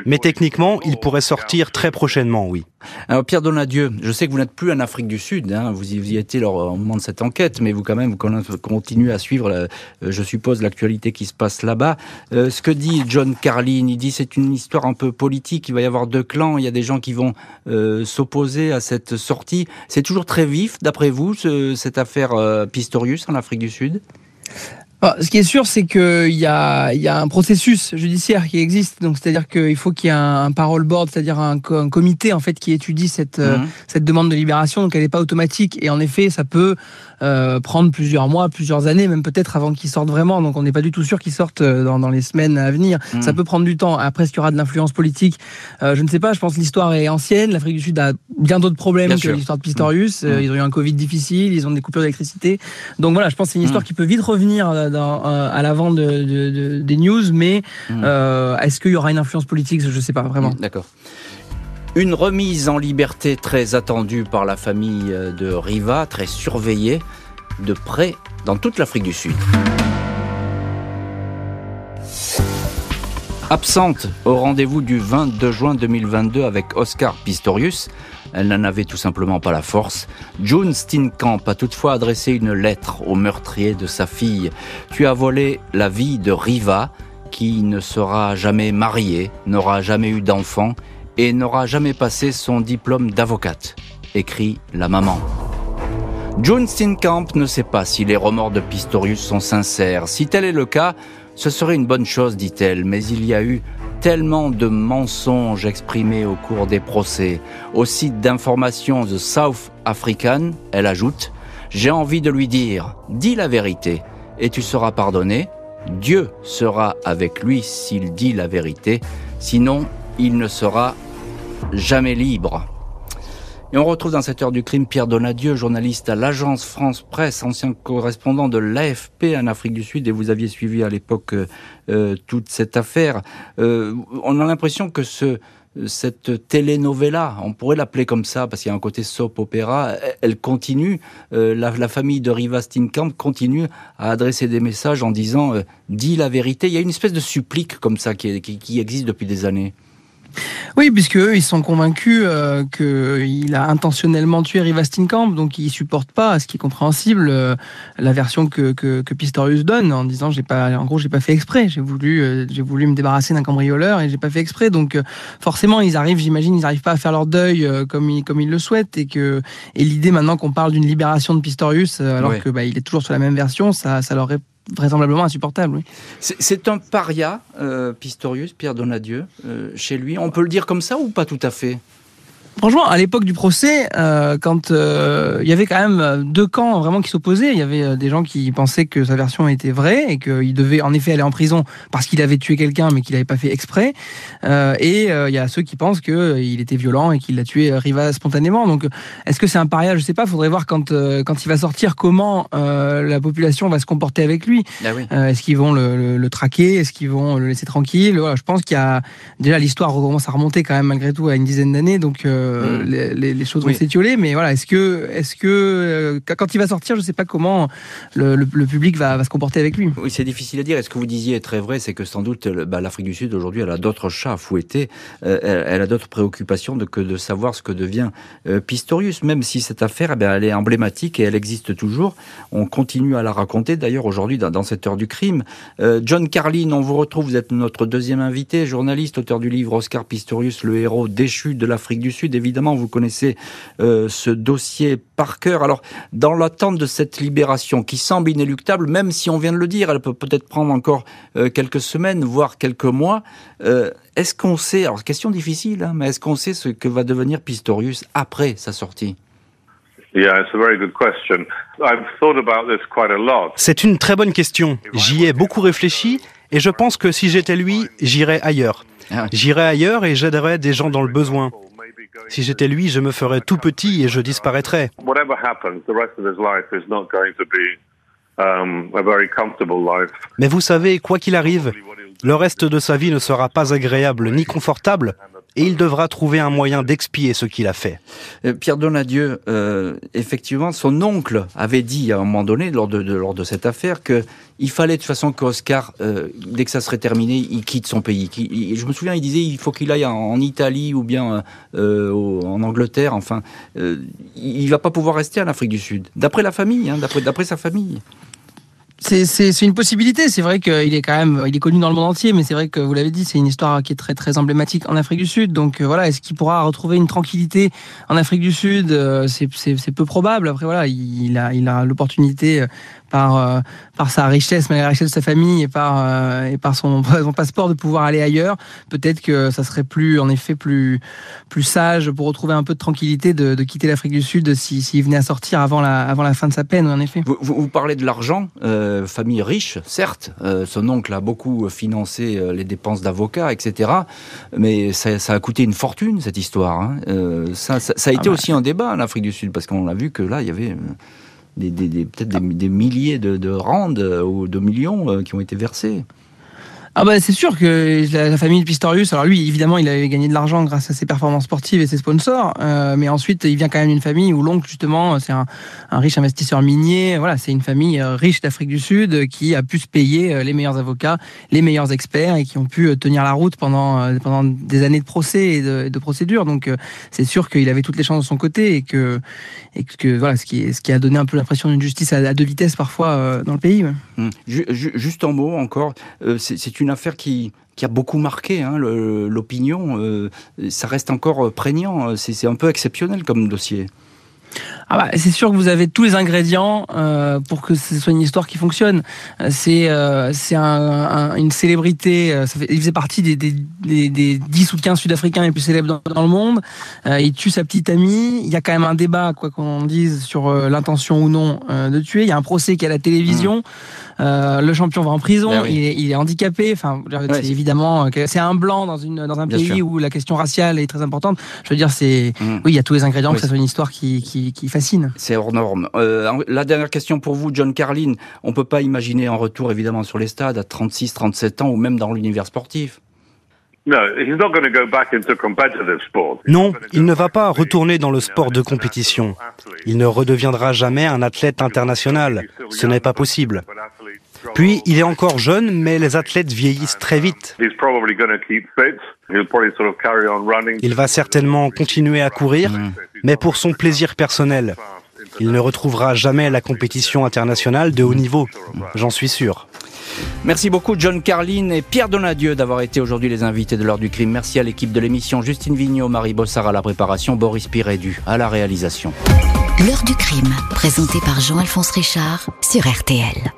Speaker 6: Mais techniquement, il pourrait sortir très prochainement, oui.
Speaker 3: Alors Pierre Donadieu, je sais que vous n'êtes plus en Afrique du Sud, hein, vous, y, étiez au moment de cette enquête, mais vous quand même vous continuez à suivre, euh, je suppose, l'actualité qui se passe là-bas. Euh, ce que dit John Carlin, il dit c'est une histoire un peu politique, il va y avoir deux clans, il y a des gens qui vont euh, s'opposer à cette sortie. C'est toujours très vif, d'après vous, cette affaire Pistorius en Afrique du Sud?
Speaker 4: Ce qui est sûr, c'est qu'il y a, y a un processus judiciaire qui existe. Donc, c'est-à-dire qu'il faut qu'il y ait un, parole board, c'est-à-dire un, comité en fait qui étudie cette, mmh. cette demande de libération. Donc, elle n'est pas automatique. Et en effet, ça peut euh, prendre plusieurs mois, plusieurs années, même peut-être avant qu'ils sortent vraiment. Donc on n'est pas du tout sûr qu'ils sortent euh, dans, dans, les semaines à venir. Hmm. Ça peut prendre du temps. Après, est-ce qu'il y aura de l'influence politique? Euh, Je ne sais pas. Je pense que l'histoire est ancienne. L'Afrique du Sud a bien d'autres problèmes que l'histoire de Pistorius. Hmm. Ils ont eu un Covid difficile, ils ont des coupures d'électricité. Donc voilà, je pense que c'est une histoire hmm. qui peut vite revenir dans, à l'avant de, de, des news. Mais est-ce qu'il y aura une influence politique? Je ne sais pas vraiment.
Speaker 3: D'accord. Une remise en liberté très attendue par la famille de Riva, très surveillée de près dans toute l'Afrique du Sud. Absente au rendez-vous du 22 juin 2022 avec Oscar Pistorius, elle n'en avait tout simplement pas la force. June Steenkamp a toutefois adressé une lettre au meurtrier de sa fille. Tu as volé la vie de Riva, qui ne sera jamais mariée, n'aura jamais eu d'enfant et n'aura jamais passé son diplôme d'avocate, écrit la maman. June Steenkamp ne sait pas si les remords de Pistorius sont sincères. Si tel est le cas, ce serait une bonne chose, dit-elle, mais il y a eu tellement de mensonges exprimés au cours des procès. Au site d'information The South African, elle ajoute, j'ai envie de lui dire, dis la vérité, et tu seras pardonné. Dieu sera avec lui s'il dit la vérité, sinon il ne sera jamais libre. Et on retrouve dans cette heure du crime Pierre Donadieu, journaliste à l'agence France Presse, ancien correspondant de l'AFP en Afrique du Sud, et vous aviez suivi à l'époque euh, euh, toute cette affaire. Euh, on a l'impression que ce, cette telenovela, on pourrait l'appeler comme ça parce qu'il y a un côté soap opéra, elle continue, la, famille de Riva Steenkamp continue à adresser des messages en disant dis la vérité. Il y a une espèce de supplique comme ça qui, qui existe depuis des années.
Speaker 4: Oui, puisque eux, ils sont convaincus euh, qu'il a intentionnellement tué Riva Steenkamp, donc ils supportent pas, ce qui est compréhensible, euh, la version que, que, Pistorius donne en disant j'ai pas, en gros, j'ai pas fait exprès, j'ai voulu, euh, j'ai voulu me débarrasser d'un cambrioleur et j'ai pas fait exprès. Donc forcément, ils arrivent, j'imagine, ils n'arrivent pas à faire leur deuil comme ils, comme ils le souhaitent et que et l'idée maintenant qu'on parle d'une libération de Pistorius alors que bah, il est toujours sur la même version, ça, ça leur vraisemblablement insupportable.
Speaker 3: C'est un paria, euh, Pistorius, Pierre Donadieu, euh, chez lui. On peut le dire comme ça ou pas tout à fait?
Speaker 4: Franchement, à l'époque du procès, euh, quand euh, il y avait quand même euh, deux camps vraiment qui s'opposaient, il y avait des gens qui pensaient que sa version était vraie et qu'il devait en effet aller en prison parce qu'il avait tué quelqu'un mais qu'il n'avait pas fait exprès. et il y a ceux qui pensent qu'il était violent et qu'il l'a tué Riva spontanément. Donc, est-ce que c'est un paria Je sais pas. Faudrait voir quand quand il va sortir comment la population va se comporter avec lui. Ah est-ce qu'ils vont le, traquer? Est-ce qu'ils vont le laisser tranquille? Voilà, Je pense qu'il y a déjà l'histoire commence à remonter quand même malgré tout à une dizaine d'années. Donc Mm. les, choses vont s'étioler. Mais voilà, est-ce que, est-ce que euh, quand il va sortir, je ne sais pas comment le, public va, se comporter avec lui.
Speaker 3: Oui, c'est difficile à dire. est ce que vous disiez est très vrai, c'est que sans doute bah, l'Afrique du Sud aujourd'hui, elle a d'autres chats à fouetter. Euh, elle, a d'autres préoccupations que de savoir ce que devient euh, Pistorius. Même si cette affaire, eh elle est emblématique et elle existe toujours. On continue à la raconter. D'ailleurs, aujourd'hui, dans, cette heure du crime, John Carlin, on vous retrouve. Vous êtes notre deuxième invité, journaliste, auteur du livre Oscar Pistorius, le héros déchu de l'Afrique du Sud évidemment, vous connaissez euh, ce dossier par cœur. Alors, dans l'attente de cette libération qui semble inéluctable, même si on vient de le dire, elle peut peut-être prendre encore euh, quelques semaines, voire quelques mois. Euh, est-ce qu'on sait, alors question difficile, hein, mais est-ce qu'on sait ce que va devenir Pistorius après sa sortie?
Speaker 6: C'est une très bonne question. J'y ai beaucoup réfléchi Et je pense que si j'étais lui, j'irais ailleurs. Ah j'irais ailleurs et j'aiderais des gens dans le besoin. Si j'étais lui, je me ferais tout petit et je disparaîtrais. Um, Mais vous savez, quoi qu'il arrive, le reste de sa vie ne sera pas agréable ni confortable, et il devra trouver un moyen d'expier ce qu'il a fait.
Speaker 3: Euh, Pierre Donadieu, euh, effectivement, son oncle avait dit à un moment donné, lors de, lors de cette affaire, que il fallait de toute façon qu'Oscar, euh, dès que ça serait terminé, il quitte son pays. je me souviens, il disait il faut qu'il aille en, Italie ou bien euh, en Angleterre. Enfin, il va pas pouvoir rester en Afrique du Sud. D'après la famille, hein, d'après sa famille.
Speaker 4: C'est une possibilité. C'est vrai qu'il est quand même, il est connu dans le monde entier, mais c'est vrai que vous l'avez dit, c'est une histoire qui est très très emblématique en Afrique du Sud. Donc euh, voilà, est-ce qu'il pourra retrouver une tranquillité en Afrique du Sud? Euh, C'est peu probable. Après voilà, il a il a l'opportunité par, euh, par sa richesse, malgré la richesse de sa famille et par, euh, et par son, son, passeport de pouvoir aller ailleurs. Peut-être que ça serait plus, en effet, plus, plus sage pour retrouver un peu de tranquillité de, de quitter l'Afrique du Sud s'il si, venait à sortir avant la, avant la fin de sa peine, en effet.
Speaker 3: Vous, vous, parlez de l'argent, euh, famille riche, certes. son oncle a beaucoup financé les dépenses d'avocats, etc. Mais ça, ça, a coûté une fortune, cette histoire. Hein. ça, ça, a été ah bah. aussi un débat en Afrique du Sud, parce qu'on a vu que là, il y avait des, peut-être des, milliers de, de randes euh, ou de millions euh, qui ont été versés.
Speaker 4: Ah bah c'est sûr que la, famille de Pistorius, alors lui évidemment il avait gagné de l'argent grâce à ses performances sportives et ses sponsors, euh, mais ensuite il vient quand même d'une famille où l'oncle justement c'est un, riche investisseur minier, voilà c'est une famille euh, riche d'Afrique du Sud qui a pu se payer euh, les meilleurs avocats, les meilleurs experts et qui ont pu tenir la route pendant pendant des années de procès et de, procédures. Donc c'est sûr qu'il avait toutes les chances de son côté et que et que voilà ce qui ce qui a donné un peu l'impression d'une justice à, deux vitesses parfois dans le pays.
Speaker 3: Hum. Juste en mots encore, c'est une affaire qui, qui a beaucoup marqué hein, l'opinion. Euh, ça reste encore prégnant. C'est un peu exceptionnel comme dossier.
Speaker 4: Ah bah, c'est sûr que vous avez tous les ingrédients euh, pour que ce soit une histoire qui fonctionne. C'est euh, c'est un, une célébrité. Ça fait, il faisait partie des, des, des, 10 ou 15 Sud-Africains les plus célèbres dans, le monde. il tue sa petite amie. Il y a quand même un débat, quoi qu'on dise, sur l'intention ou non de tuer. Il y a un procès qui est à la télévision. Mmh. Euh, le champion va en prison, ben il, est, handicapé. Enfin, c'est évidemment, c'est un blanc dans une dans un pays où la question raciale est très importante. Je veux dire, c'est mm. oui, il y a tous les ingrédients que ça soit une histoire qui, qui, fascine.
Speaker 3: C'est hors norme. Euh, la dernière question pour vous, John Carlin. On peut pas imaginer un retour évidemment sur les stades à 36, 37 ans ou même dans l'univers sportif.
Speaker 6: Non, il ne va pas retourner dans le sport de compétition. Il ne redeviendra jamais un athlète international. Ce n'est pas possible. Puis, il est encore jeune, mais les athlètes vieillissent très vite. Il va certainement continuer à courir, mais pour son plaisir personnel. Il ne retrouvera jamais la compétition internationale de haut niveau, j'en suis sûr.
Speaker 3: Merci beaucoup John Carlin et Pierre Donadieu d'avoir été aujourd'hui les invités de l'heure du crime. Merci à l'équipe de l'émission Justine Vignot, Marie Bossard à la préparation, Boris Pirédu à la réalisation.
Speaker 1: L'heure du crime, présenté par Jean-Alphonse Richard sur RTL.